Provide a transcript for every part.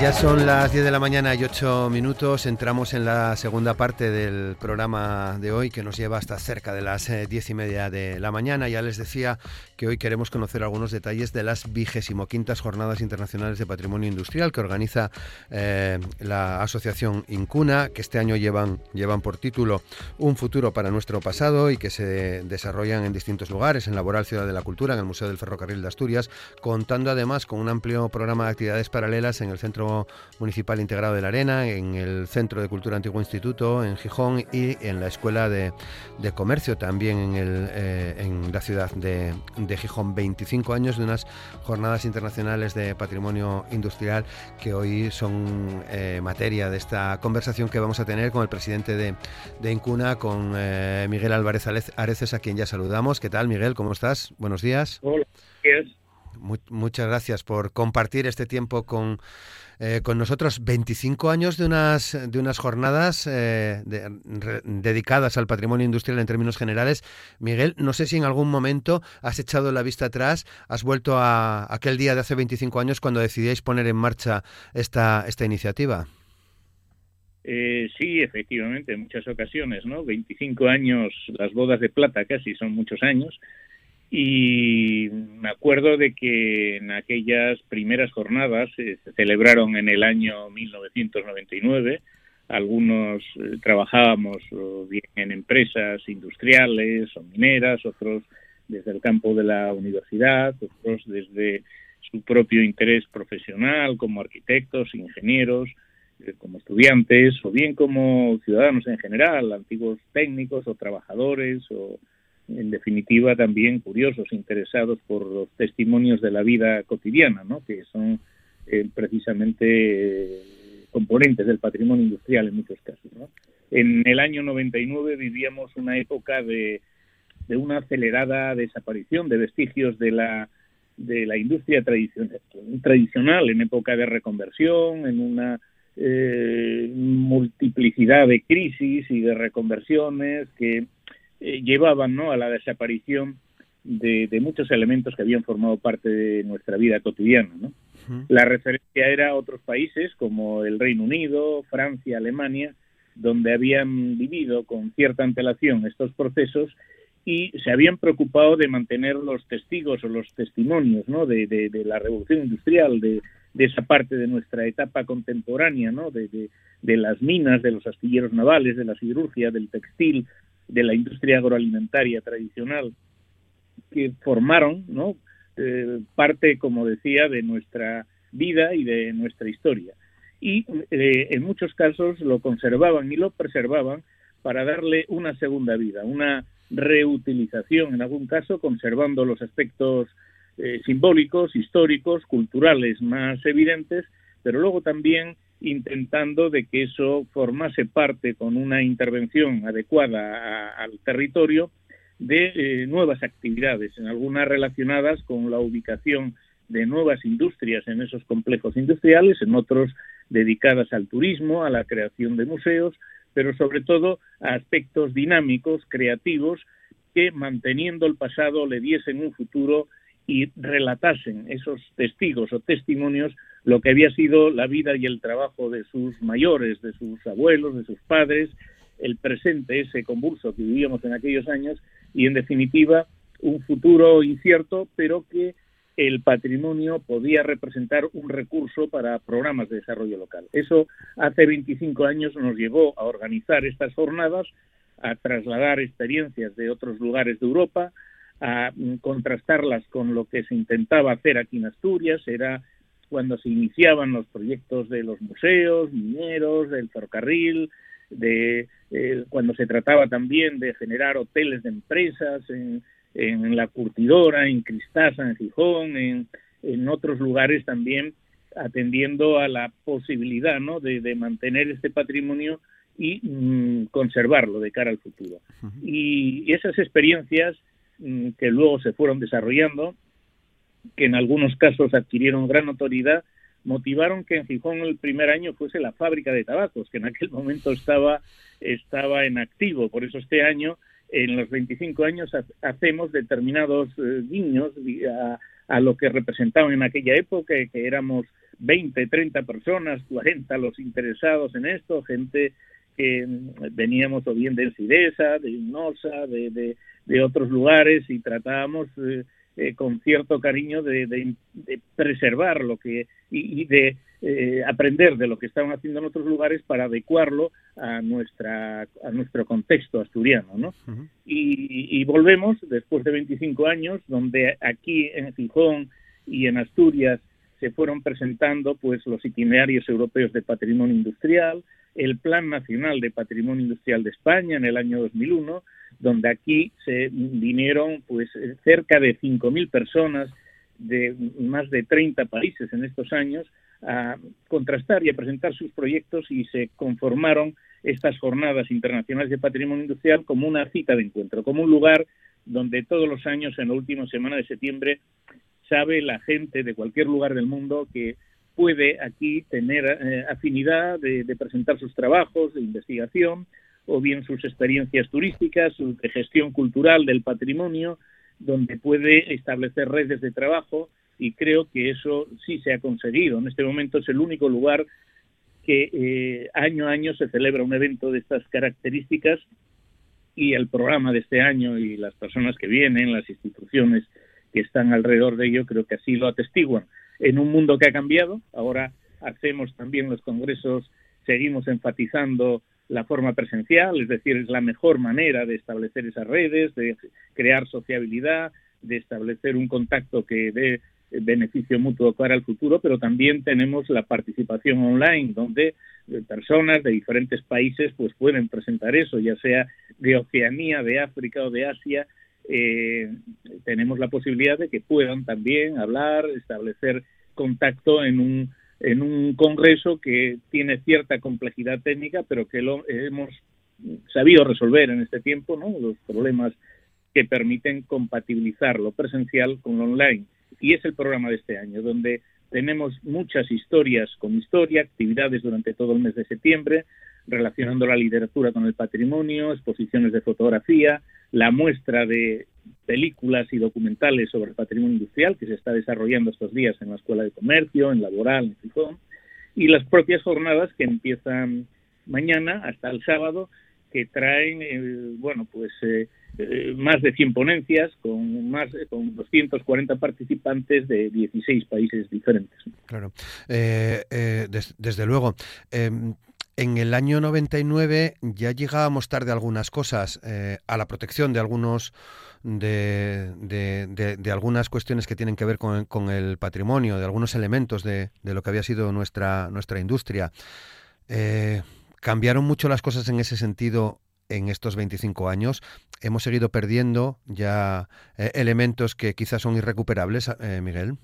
Ya son las 10 de la mañana y 8 minutos. Entramos en la segunda parte del programa de hoy que nos lleva hasta cerca de las 10 eh, y media de la mañana. Ya les decía que hoy queremos conocer algunos detalles de las vigésimo quintas Jornadas Internacionales de Patrimonio Industrial que organiza eh, la asociación Incuna, que este año llevan, llevan por título Un futuro para nuestro pasado y que se desarrollan en distintos lugares, en Laboral Ciudad de la Cultura, en el Museo del Ferrocarril de Asturias, contando además con un amplio programa de actividades paralelas en el Centro Municipal Integrado de la Arena, en el Centro de Cultura Antiguo Instituto, en Gijón y en la Escuela de, Comercio también en, el, eh, en la ciudad de, Gijón. 25 años de unas jornadas internacionales de patrimonio industrial que hoy son eh, materia de esta conversación que vamos a tener con el presidente de, de Incuna, con eh, Miguel Álvarez Areces, a quien ya saludamos. ¿Qué tal, Miguel? ¿Cómo estás? Buenos días. Hola, muchas gracias por compartir este tiempo con eh, con nosotros 25 años de unas, de unas jornadas eh, dedicadas al patrimonio industrial en términos generales. Miguel, no sé si en algún momento has echado la vista atrás, has vuelto a aquel día de hace 25 años cuando decidíais poner en marcha esta, esta iniciativa. Eh, sí, efectivamente, en muchas ocasiones, ¿no? 25 años, las bodas de plata casi son muchos años, y me acuerdo de que en aquellas primeras jornadas eh, se celebraron en el año 1999. Algunos eh, trabajábamos bien en empresas industriales o mineras, otros desde el campo de la universidad, otros desde su propio interés profesional como arquitectos, ingenieros, eh, como estudiantes o bien como ciudadanos en general, antiguos técnicos o trabajadores o en definitiva también curiosos, interesados por los testimonios de la vida cotidiana, ¿no? que son eh, precisamente eh, componentes del patrimonio industrial en muchos casos. En el año 99 vivíamos una época de, una acelerada desaparición de vestigios de la de la industria tradicional, tradicional en época de reconversión, en una eh, multiplicidad de crisis y de reconversiones que eh, llevaban ¿no? a la desaparición de, muchos elementos que habían formado parte de nuestra vida cotidiana. ¿no? La referencia era a otros países como el Reino Unido, Francia, Alemania, donde habían vivido con cierta antelación estos procesos y se habían preocupado de mantener los testigos o los testimonios ¿no? de, de, la revolución industrial, de, de, esa parte de nuestra etapa contemporánea, ¿no? de, las minas, de los astilleros navales, de la siderurgia, del textil, de la industria agroalimentaria tradicional que formaron ¿no? Eh, parte, como decía, de nuestra vida y de nuestra historia. Y eh, en muchos casos lo conservaban y lo preservaban para darle una segunda vida, una reutilización, en algún caso conservando los aspectos eh, simbólicos, históricos, culturales más evidentes, pero luego también intentando de que eso formase parte con una intervención adecuada al territorio de eh, nuevas actividades, en algunas relacionadas con la ubicación de nuevas industrias en esos complejos industriales, en otros dedicadas al turismo, a la creación de museos, pero sobre todo a aspectos dinámicos, creativos, que manteniendo el pasado le diesen un futuro y relatasen esos testigos o testimonios lo que había sido la vida y el trabajo de sus mayores, de sus abuelos, de sus padres, el presente, ese convulso que vivíamos en aquellos años y, en definitiva, un futuro incierto, pero que el patrimonio podía representar un recurso para programas de desarrollo local. Eso hace 25 años nos llevó a organizar estas jornadas, a trasladar experiencias de otros lugares de Europa, a contrastarlas con lo que se intentaba hacer aquí en Asturias, era cuando se iniciaban los proyectos de los museos, mineros, del ferrocarril, de eh, cuando se trataba también de generar hoteles de empresas en, en la curtidora, en Cristasa, en Gijón, en, en, otros lugares también atendiendo a la posibilidad ¿no? de, de mantener este patrimonio y mm, conservarlo de cara al futuro. Y esas experiencias mm, que luego se fueron desarrollando, que en algunos casos adquirieron gran notoriedad, motivaron que en Gijón el primer año fuese la fábrica de tabacos, que en aquel momento estaba, estaba en activo. Por eso este año, en los 25 años, hacemos determinados eh, guiños a, lo que representaban en aquella época, que éramos 20, 30 personas, 40 los interesados en esto, gente que veníamos o bien de Sidesa, de Nosa, de, de, otros lugares y tratábamos eh, eh, con cierto cariño de, preservar lo que y, de eh, aprender de lo que estaban haciendo en otros lugares para adecuarlo a nuestra a nuestro contexto asturiano, ¿no? y, y, volvemos después de 25 años, donde aquí en Gijón y en Asturias se fueron presentando pues los itinerarios europeos de patrimonio industrial, el Plan Nacional de Patrimonio Industrial de España en el año 2001, donde aquí se vinieron pues cerca de 5.000 personas de más de 30 países en estos años a contrastar y a presentar sus proyectos y se conformaron estas jornadas internacionales de patrimonio industrial como una cita de encuentro, como un lugar donde todos los años en la última semana de septiembre sabe la gente de cualquier lugar del mundo que puede aquí tener eh, afinidad de, presentar sus trabajos de investigación o bien sus experiencias turísticas, su de gestión cultural del patrimonio, donde puede establecer redes de trabajo y creo que eso sí se ha conseguido. En este momento es el único lugar que eh, año a año se celebra un evento de estas características y el programa de este año y las personas que vienen, las instituciones que están alrededor de ello, creo que así lo atestiguan en un mundo que ha cambiado. Ahora hacemos también los congresos, seguimos enfatizando la forma presencial, es decir, es la mejor manera de establecer esas redes, de crear sociabilidad, de establecer un contacto que dé beneficio mutuo para el futuro, pero también tenemos la participación online, donde personas de diferentes países pues pueden presentar eso, ya sea de Oceanía, de África o de Asia, eh, tenemos la posibilidad de que puedan también hablar, establecer contacto en un, en un congreso que tiene cierta complejidad técnica, pero que lo hemos sabido resolver en este tiempo, ¿no? Los problemas que permiten compatibilizar lo presencial con lo online. Y es el programa de este año, donde tenemos muchas historias con historia, actividades durante todo el mes de septiembre, relacionando la literatura con el patrimonio, exposiciones de fotografía, la muestra de películas y documentales sobre el patrimonio industrial que se está desarrollando estos días en la Escuela de Comercio, en Laboral, en Fijón, y las propias jornadas que empiezan mañana hasta el sábado, que traen, eh, bueno, pues eh, eh, más de 100 ponencias con más con 240 participantes de 16 países diferentes. Claro, desde luego. En el año 99 ya llegábamos tarde a algunas cosas, eh, a la protección de algunos de, de, algunas cuestiones que tienen que ver con, el patrimonio, de algunos elementos de, lo que había sido nuestra, nuestra industria. Eh, ¿Cambiaron mucho las cosas en ese sentido en estos 25 años? ¿Hemos seguido perdiendo ya eh, elementos que quizás son irrecuperables, Miguel?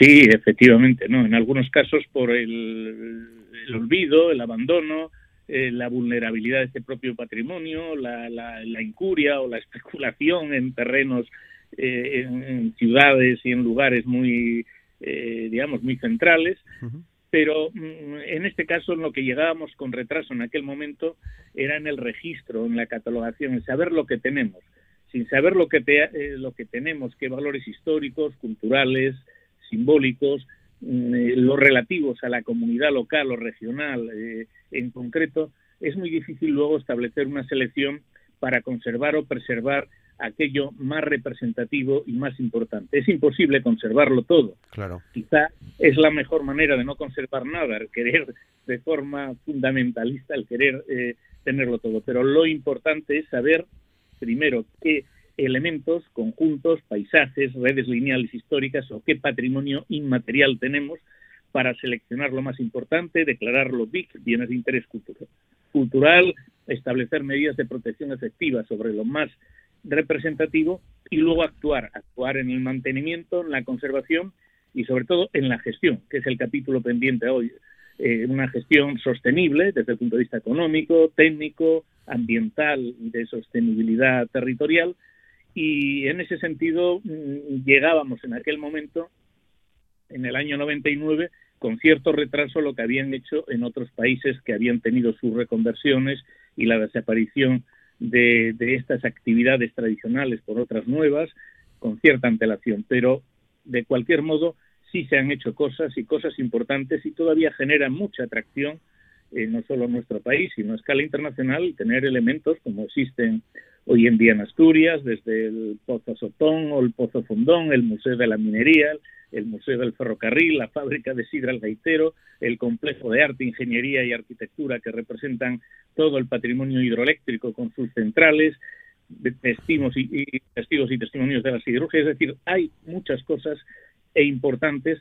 Sí, efectivamente, ¿no? En algunos casos por el, olvido, el abandono, eh, la vulnerabilidad de este propio patrimonio, la, la, incuria o la especulación en terrenos, eh, en, ciudades y en lugares muy, eh, digamos, muy centrales. Pero mm, en este caso, en lo que llegábamos con retraso en aquel momento era en el registro, en la catalogación, en saber lo que tenemos. Sin saber lo que, lo que tenemos, qué valores históricos, culturales, simbólicos, eh, los relativos a la comunidad local o regional eh, en concreto, es muy difícil luego establecer una selección para conservar o preservar aquello más representativo y más importante. Es imposible conservarlo todo. Claro. Quizá es la mejor manera de no conservar nada, el querer de forma fundamentalista, el querer eh, tenerlo todo. Pero lo importante es saber, primero, qué elementos, conjuntos, paisajes, redes lineales históricas o qué patrimonio inmaterial tenemos para seleccionar lo más importante, declararlo BIC, bienes de interés cultural, establecer medidas de protección efectiva sobre lo más representativo y luego actuar, actuar en el mantenimiento, en la conservación y sobre todo en la gestión, que es el capítulo pendiente hoy eh, una gestión sostenible desde el punto de vista económico, técnico, ambiental y de sostenibilidad territorial. Y en ese sentido mm, llegábamos en aquel momento, en el año 99, con cierto retraso lo que habían hecho en otros países que habían tenido sus reconversiones y la desaparición de, de estas actividades tradicionales por otras nuevas, con cierta antelación. Pero, de cualquier modo, sí se han hecho cosas y cosas importantes y todavía generan mucha atracción, eh, no solo en nuestro país, sino a escala internacional, tener elementos como existen hoy en día en Asturias, desde el Pozo Sotón o el Pozo Fondón, el Museo de la Minería, el Museo del Ferrocarril, la fábrica de Sidra el Gaitero, el complejo de arte, ingeniería y arquitectura que representan todo el patrimonio hidroeléctrico con sus centrales, testigos y, y testigos y testimonios de la siderurgia, es decir, hay muchas cosas e importantes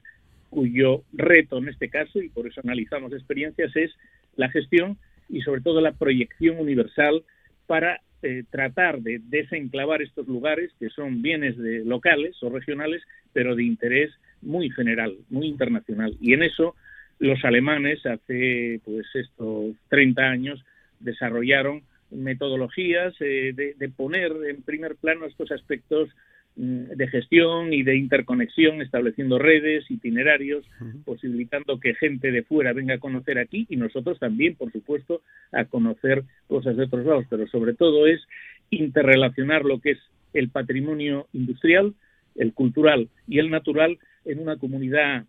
cuyo reto en este caso, y por eso analizamos experiencias, es la gestión y sobre todo la proyección universal para eh, tratar de desenclavar estos lugares que son bienes de locales o regionales, pero de interés muy general, muy internacional. Y en eso los alemanes hace pues estos 30 años desarrollaron metodologías eh, de, poner en primer plano estos aspectos de gestión y de interconexión, estableciendo redes, itinerarios, posibilitando que gente de fuera venga a conocer aquí y nosotros también, por supuesto, a conocer cosas de otros lados, pero sobre todo es interrelacionar lo que es el patrimonio industrial, el cultural y el natural en una comunidad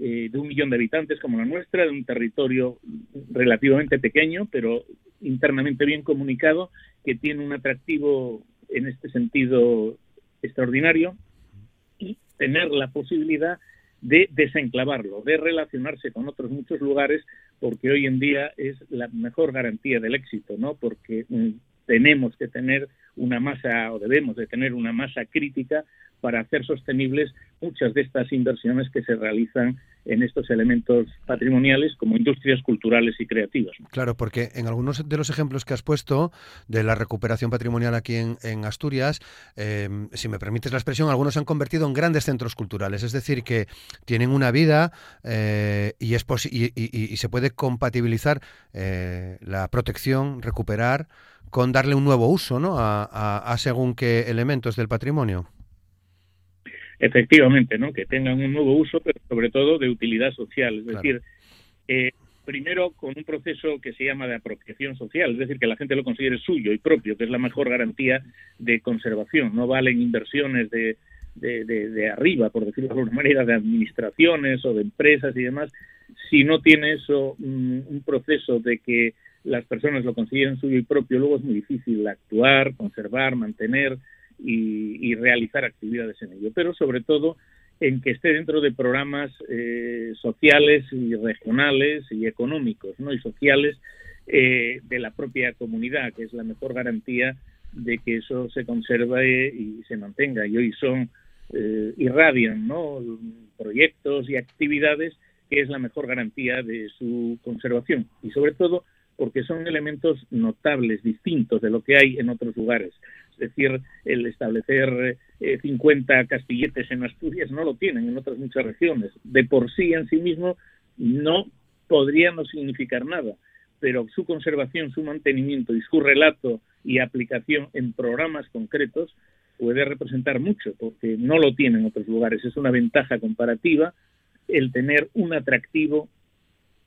eh, de un millón de habitantes como la nuestra, de un territorio relativamente pequeño, pero internamente bien comunicado, que tiene un atractivo en este sentido extraordinario y tener la posibilidad de desenclavarlo, de relacionarse con otros muchos lugares, porque hoy en día es la mejor garantía del éxito, ¿no? Porque mm, tenemos que tener una masa o debemos de tener una masa crítica para hacer sostenibles muchas de estas inversiones que se realizan en estos elementos patrimoniales como industrias culturales y creativas. Claro, porque en algunos de los ejemplos que has puesto de la recuperación patrimonial aquí en, Asturias, em, si me permites la expresión, algunos se han convertido en grandes centros culturales, es decir, que tienen una vida eh, y, es y, se puede compatibilizar eh, la protección, recuperar, con darle un nuevo uso ¿no? a según qué elementos del patrimonio. Efectivamente, ¿no? Que tengan un nuevo uso, pero sobre todo de utilidad social. Es decir, eh, primero con un proceso que se llama de apropiación social, es decir, que la gente lo considere suyo y propio, que es la mejor garantía de conservación. No valen inversiones de, de, de, arriba, por decirlo de alguna manera, de administraciones o de empresas y demás, si no tiene eso un, un proceso de que las personas lo consideren suyo y propio, luego es muy difícil actuar, conservar, mantener y, realizar actividades en ello, pero sobre todo en que esté dentro de programas eh, sociales y regionales y económicos ¿no? y sociales eh, de la propia comunidad, que es la mejor garantía de que eso se conserve y se mantenga. Y hoy son, eh, irradian ¿no? proyectos y actividades que es la mejor garantía de su conservación. Y sobre todo porque son elementos notables, distintos de lo que hay en otros lugares. Es decir, el establecer 50 eh, castilletes en Asturias no lo tienen en otras muchas regiones. De por sí en sí mismo no podría no significar nada, pero su conservación, su mantenimiento y su relato y aplicación en programas concretos puede representar mucho, porque no lo tienen en otros lugares. Es una ventaja comparativa el tener un atractivo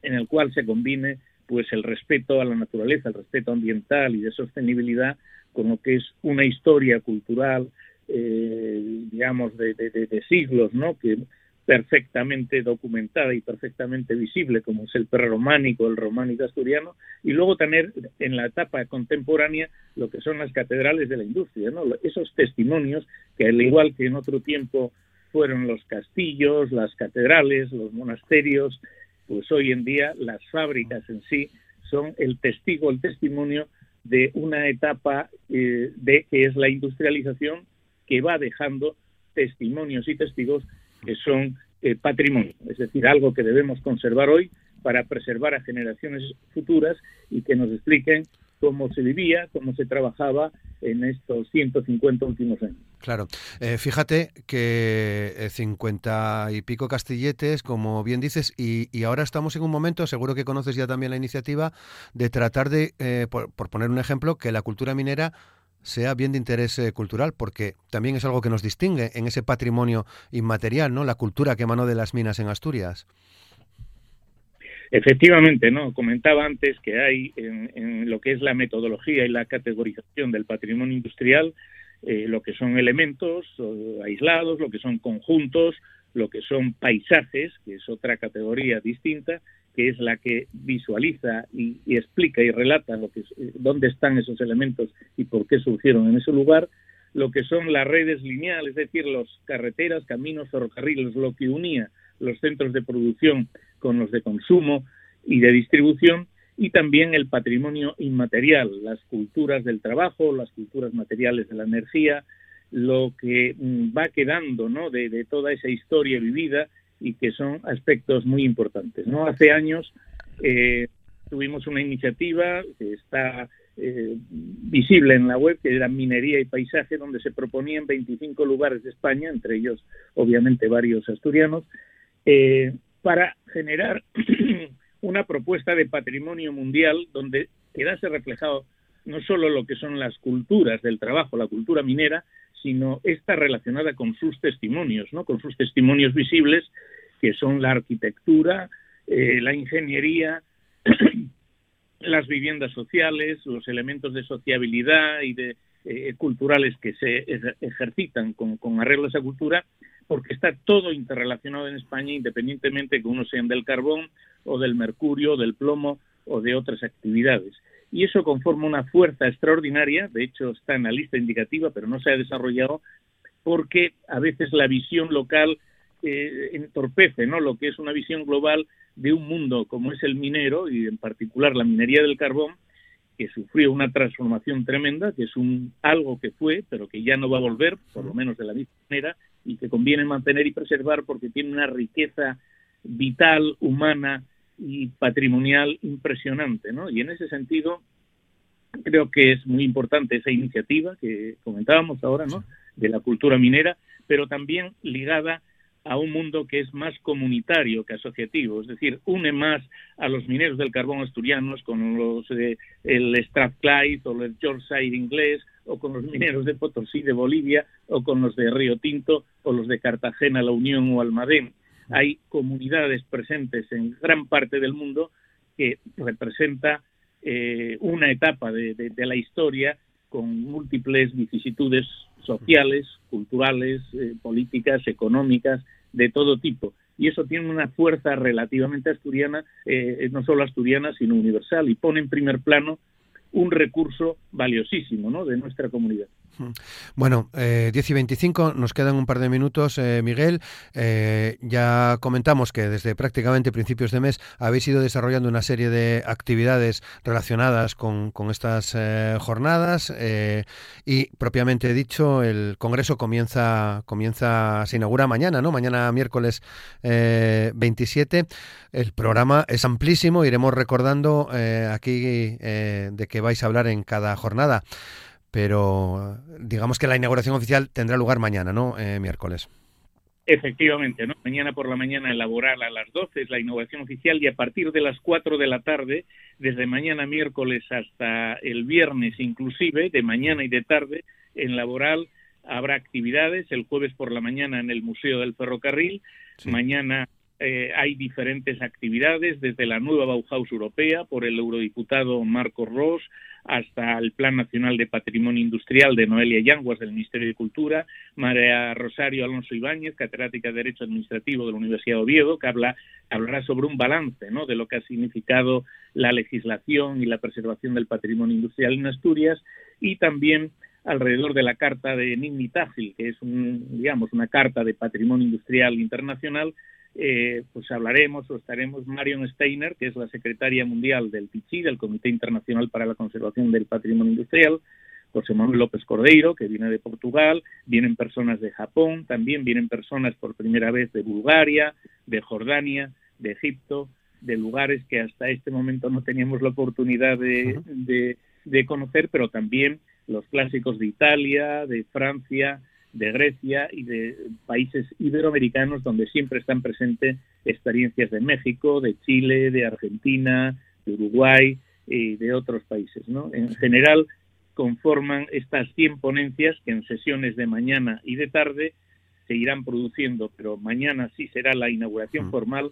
en el cual se combine pues el respeto a la naturaleza, el respeto ambiental y de sostenibilidad con lo que es una historia cultural, eh, digamos, de, siglos, ¿no? Que perfectamente documentada y perfectamente visible, como es el prerrománico, el románico asturiano, y luego tener en la etapa contemporánea lo que son las catedrales de la industria, ¿no? Esos testimonios que al igual que en otro tiempo fueron los castillos, las catedrales, los monasterios, pues hoy en día las fábricas en sí son el testigo, el testimonio de una etapa eh, de que es la industrialización que va dejando testimonios y testigos que son eh, patrimonio, es decir, algo que debemos conservar hoy para preservar a generaciones futuras y que nos expliquen cómo se vivía, cómo se trabajaba en estos 150 últimos años. Claro, eh, fíjate que 50 eh, y pico castilletes, como bien dices, y, ahora estamos en un momento, seguro que conoces ya también la iniciativa, de tratar de, eh, por, poner un ejemplo, que la cultura minera sea bien de interés cultural, porque también es algo que nos distingue en ese patrimonio inmaterial, ¿no? La cultura que emanó de las minas en Asturias. Efectivamente, no. Comentaba antes que hay en, lo que es la metodología y la categorización del patrimonio industrial eh, lo que son elementos aislados, lo que son conjuntos, lo que son paisajes, que es otra categoría distinta, que es la que visualiza y, explica y relata lo que, eh, dónde están esos elementos y por qué surgieron en ese lugar, lo que son las redes lineales, es decir, las carreteras, caminos, ferrocarriles, lo que unía los centros de producción con los de consumo y de distribución, y también el patrimonio inmaterial, las culturas del trabajo, las culturas materiales de la energía, lo que mm, va quedando ¿no? de, toda esa historia vivida y que son aspectos muy importantes. ¿no? Hace años eh, tuvimos una iniciativa que está eh, visible en la web, que era Minería y Paisaje, donde se proponían 25 lugares de España, entre ellos obviamente varios asturianos, eh, para generar una propuesta de patrimonio mundial donde quedase reflejado no solo lo que son las culturas del trabajo, la cultura minera, sino esta relacionada con sus testimonios, ¿no? con sus testimonios visibles, que son la arquitectura, eh, la ingeniería, las viviendas sociales, los elementos de sociabilidad y de eh, culturales que se ejercitan con, con arreglo a esa cultura, porque está todo interrelacionado en España, independientemente que uno sean del carbón o del mercurio, del plomo o de otras actividades. Y eso conforma una fuerza extraordinaria, de hecho está en la lista indicativa, pero no se ha desarrollado porque a veces la visión local eh, entorpece ¿no? lo que es una visión global de un mundo como es el minero y en particular la minería del carbón, que sufrió una transformación tremenda, que es un algo que fue, pero que ya no va a volver, por lo menos de la misma manera, y que conviene mantener y preservar porque tiene una riqueza vital, humana y patrimonial impresionante, ¿no? Y en ese sentido creo que es muy importante esa iniciativa que comentábamos ahora, ¿no? De la cultura minera, pero también ligada a un mundo que es más comunitario que asociativo, es decir, une más a los mineros del carbón asturianos con los de el Strathclyde o el Yorkshire inglés o con los mineros de Potosí de Bolivia o con los de Río Tinto o los de Cartagena, La Unión o Almadén. Hay comunidades presentes en gran parte del mundo que representa eh, una etapa de, la historia con múltiples vicisitudes sociales, culturales, eh, políticas, económicas, de todo tipo. Y eso tiene una fuerza relativamente asturiana, eh, no solo asturiana, sino universal, y pone en primer plano un recurso valiosísimo ¿no? de nuestra comunidad. Bueno, eh, 10 y 25, nos quedan un par de minutos, eh, Miguel. Eh, ya comentamos que desde prácticamente principios de mes habéis ido desarrollando una serie de actividades relacionadas con, estas eh, jornadas y propiamente dicho, el Congreso comienza, comienza, se inaugura mañana, ¿no? Mañana miércoles 27. El programa es amplísimo, iremos recordando aquí de que vais a hablar en cada jornada pero digamos que la inauguración oficial tendrá lugar mañana, ¿no? Eh, miércoles. Efectivamente, ¿no? Mañana por la mañana laboral a las 12 es la inauguración oficial y a partir de las 4 de la tarde, desde mañana miércoles hasta el viernes inclusive, de mañana y de tarde, en laboral habrá actividades, el jueves por la mañana en el Museo del Ferrocarril, mañana eh, hay diferentes actividades, desde la nueva Bauhaus Europea por el eurodiputado Marco Ross hasta el Plan Nacional de Patrimonio Industrial de Noelia Yanguas del Ministerio de Cultura, María Rosario Alonso Ibáñez, catedrática de Derecho Administrativo de la Universidad de Oviedo, que habla, hablará sobre un balance ¿no? de lo que ha significado la legislación y la preservación del patrimonio industrial en Asturias y también alrededor de la carta de Nini que es un, digamos, una carta de patrimonio industrial internacional eh, pues hablaremos o estaremos Marion Steiner, que es la secretaria mundial del PICI, del Comité Internacional para la Conservación del Patrimonio Industrial, José Manuel López Cordeiro, que viene de Portugal, vienen personas de Japón, también vienen personas por primera vez de Bulgaria, de Jordania, de Egipto, de lugares que hasta este momento no teníamos la oportunidad de, de conocer, pero también los clásicos de Italia, de Francia, de Grecia y de países iberoamericanos donde siempre están presentes experiencias de México, de Chile, de Argentina, de Uruguay y de otros países. ¿no? En general conforman estas 100 ponencias que en sesiones de mañana y de tarde se irán produciendo, pero mañana sí será la inauguración mm. formal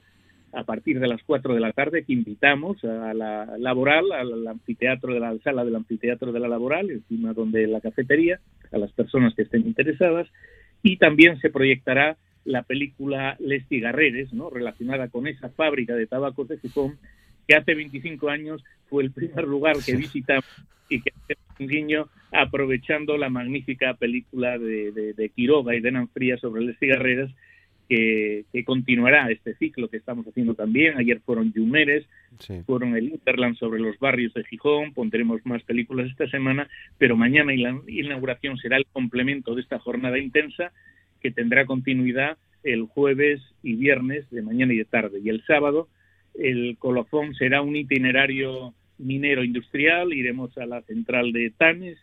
a partir de las 4 de la tarde que invitamos a la laboral, al anfiteatro de la sala del anfiteatro de la laboral, encima donde la cafetería, a las personas que estén interesadas, y también se proyectará la película Les Cigarreres, ¿no? relacionada con esa fábrica de tabacos de Gijón, que hace 25 años fue el primer lugar que visitamos y que hace un guiño aprovechando la magnífica película de, de, Quiroga y de Nanfría sobre Les Cigarreras, que, continuará este ciclo que estamos haciendo también. Ayer fueron Yumeres, fueron el Interland sobre los barrios de Gijón, pondremos más películas esta semana, pero mañana y la inauguración será el complemento de esta jornada intensa que tendrá continuidad el jueves y viernes de mañana y de tarde. Y el sábado el colofón será un itinerario minero industrial, iremos a la central de Tanes,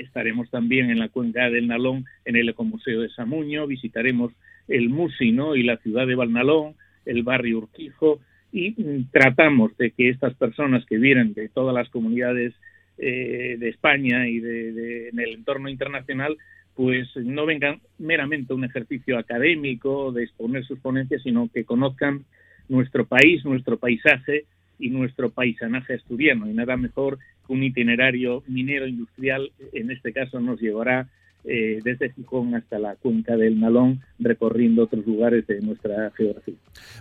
estaremos también en la cuenca del Nalón, en el Ecomuseo de Samuño, visitaremos el Musino y la ciudad de Valnalón, el barrio Urquijo, y tratamos de que estas personas que vienen de todas las comunidades eh, de España y de, en el entorno internacional, pues no vengan meramente un ejercicio académico de exponer sus ponencias, sino que conozcan nuestro país, nuestro paisaje y nuestro paisanaje asturiano. Y nada mejor un itinerario minero industrial, en este caso nos llevará eh, desde Gijón hasta la cuenca del Nalón, recorriendo otros lugares de nuestra geografía.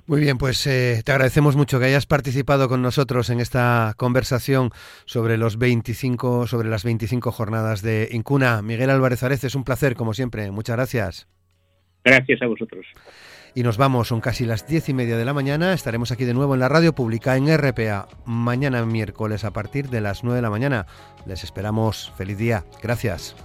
Muy bien, pues eh, te agradecemos mucho que hayas participado con nosotros en esta conversación sobre los 25, sobre las 25 jornadas de Incuna. Miguel Álvarez Arez, es un placer, como siempre. Muchas gracias. Gracias a vosotros. Y nos vamos, son casi las diez y media de la mañana. Estaremos aquí de nuevo en la radio pública en RPA mañana miércoles a partir de las 9 de la mañana. Les esperamos. Feliz día. Gracias.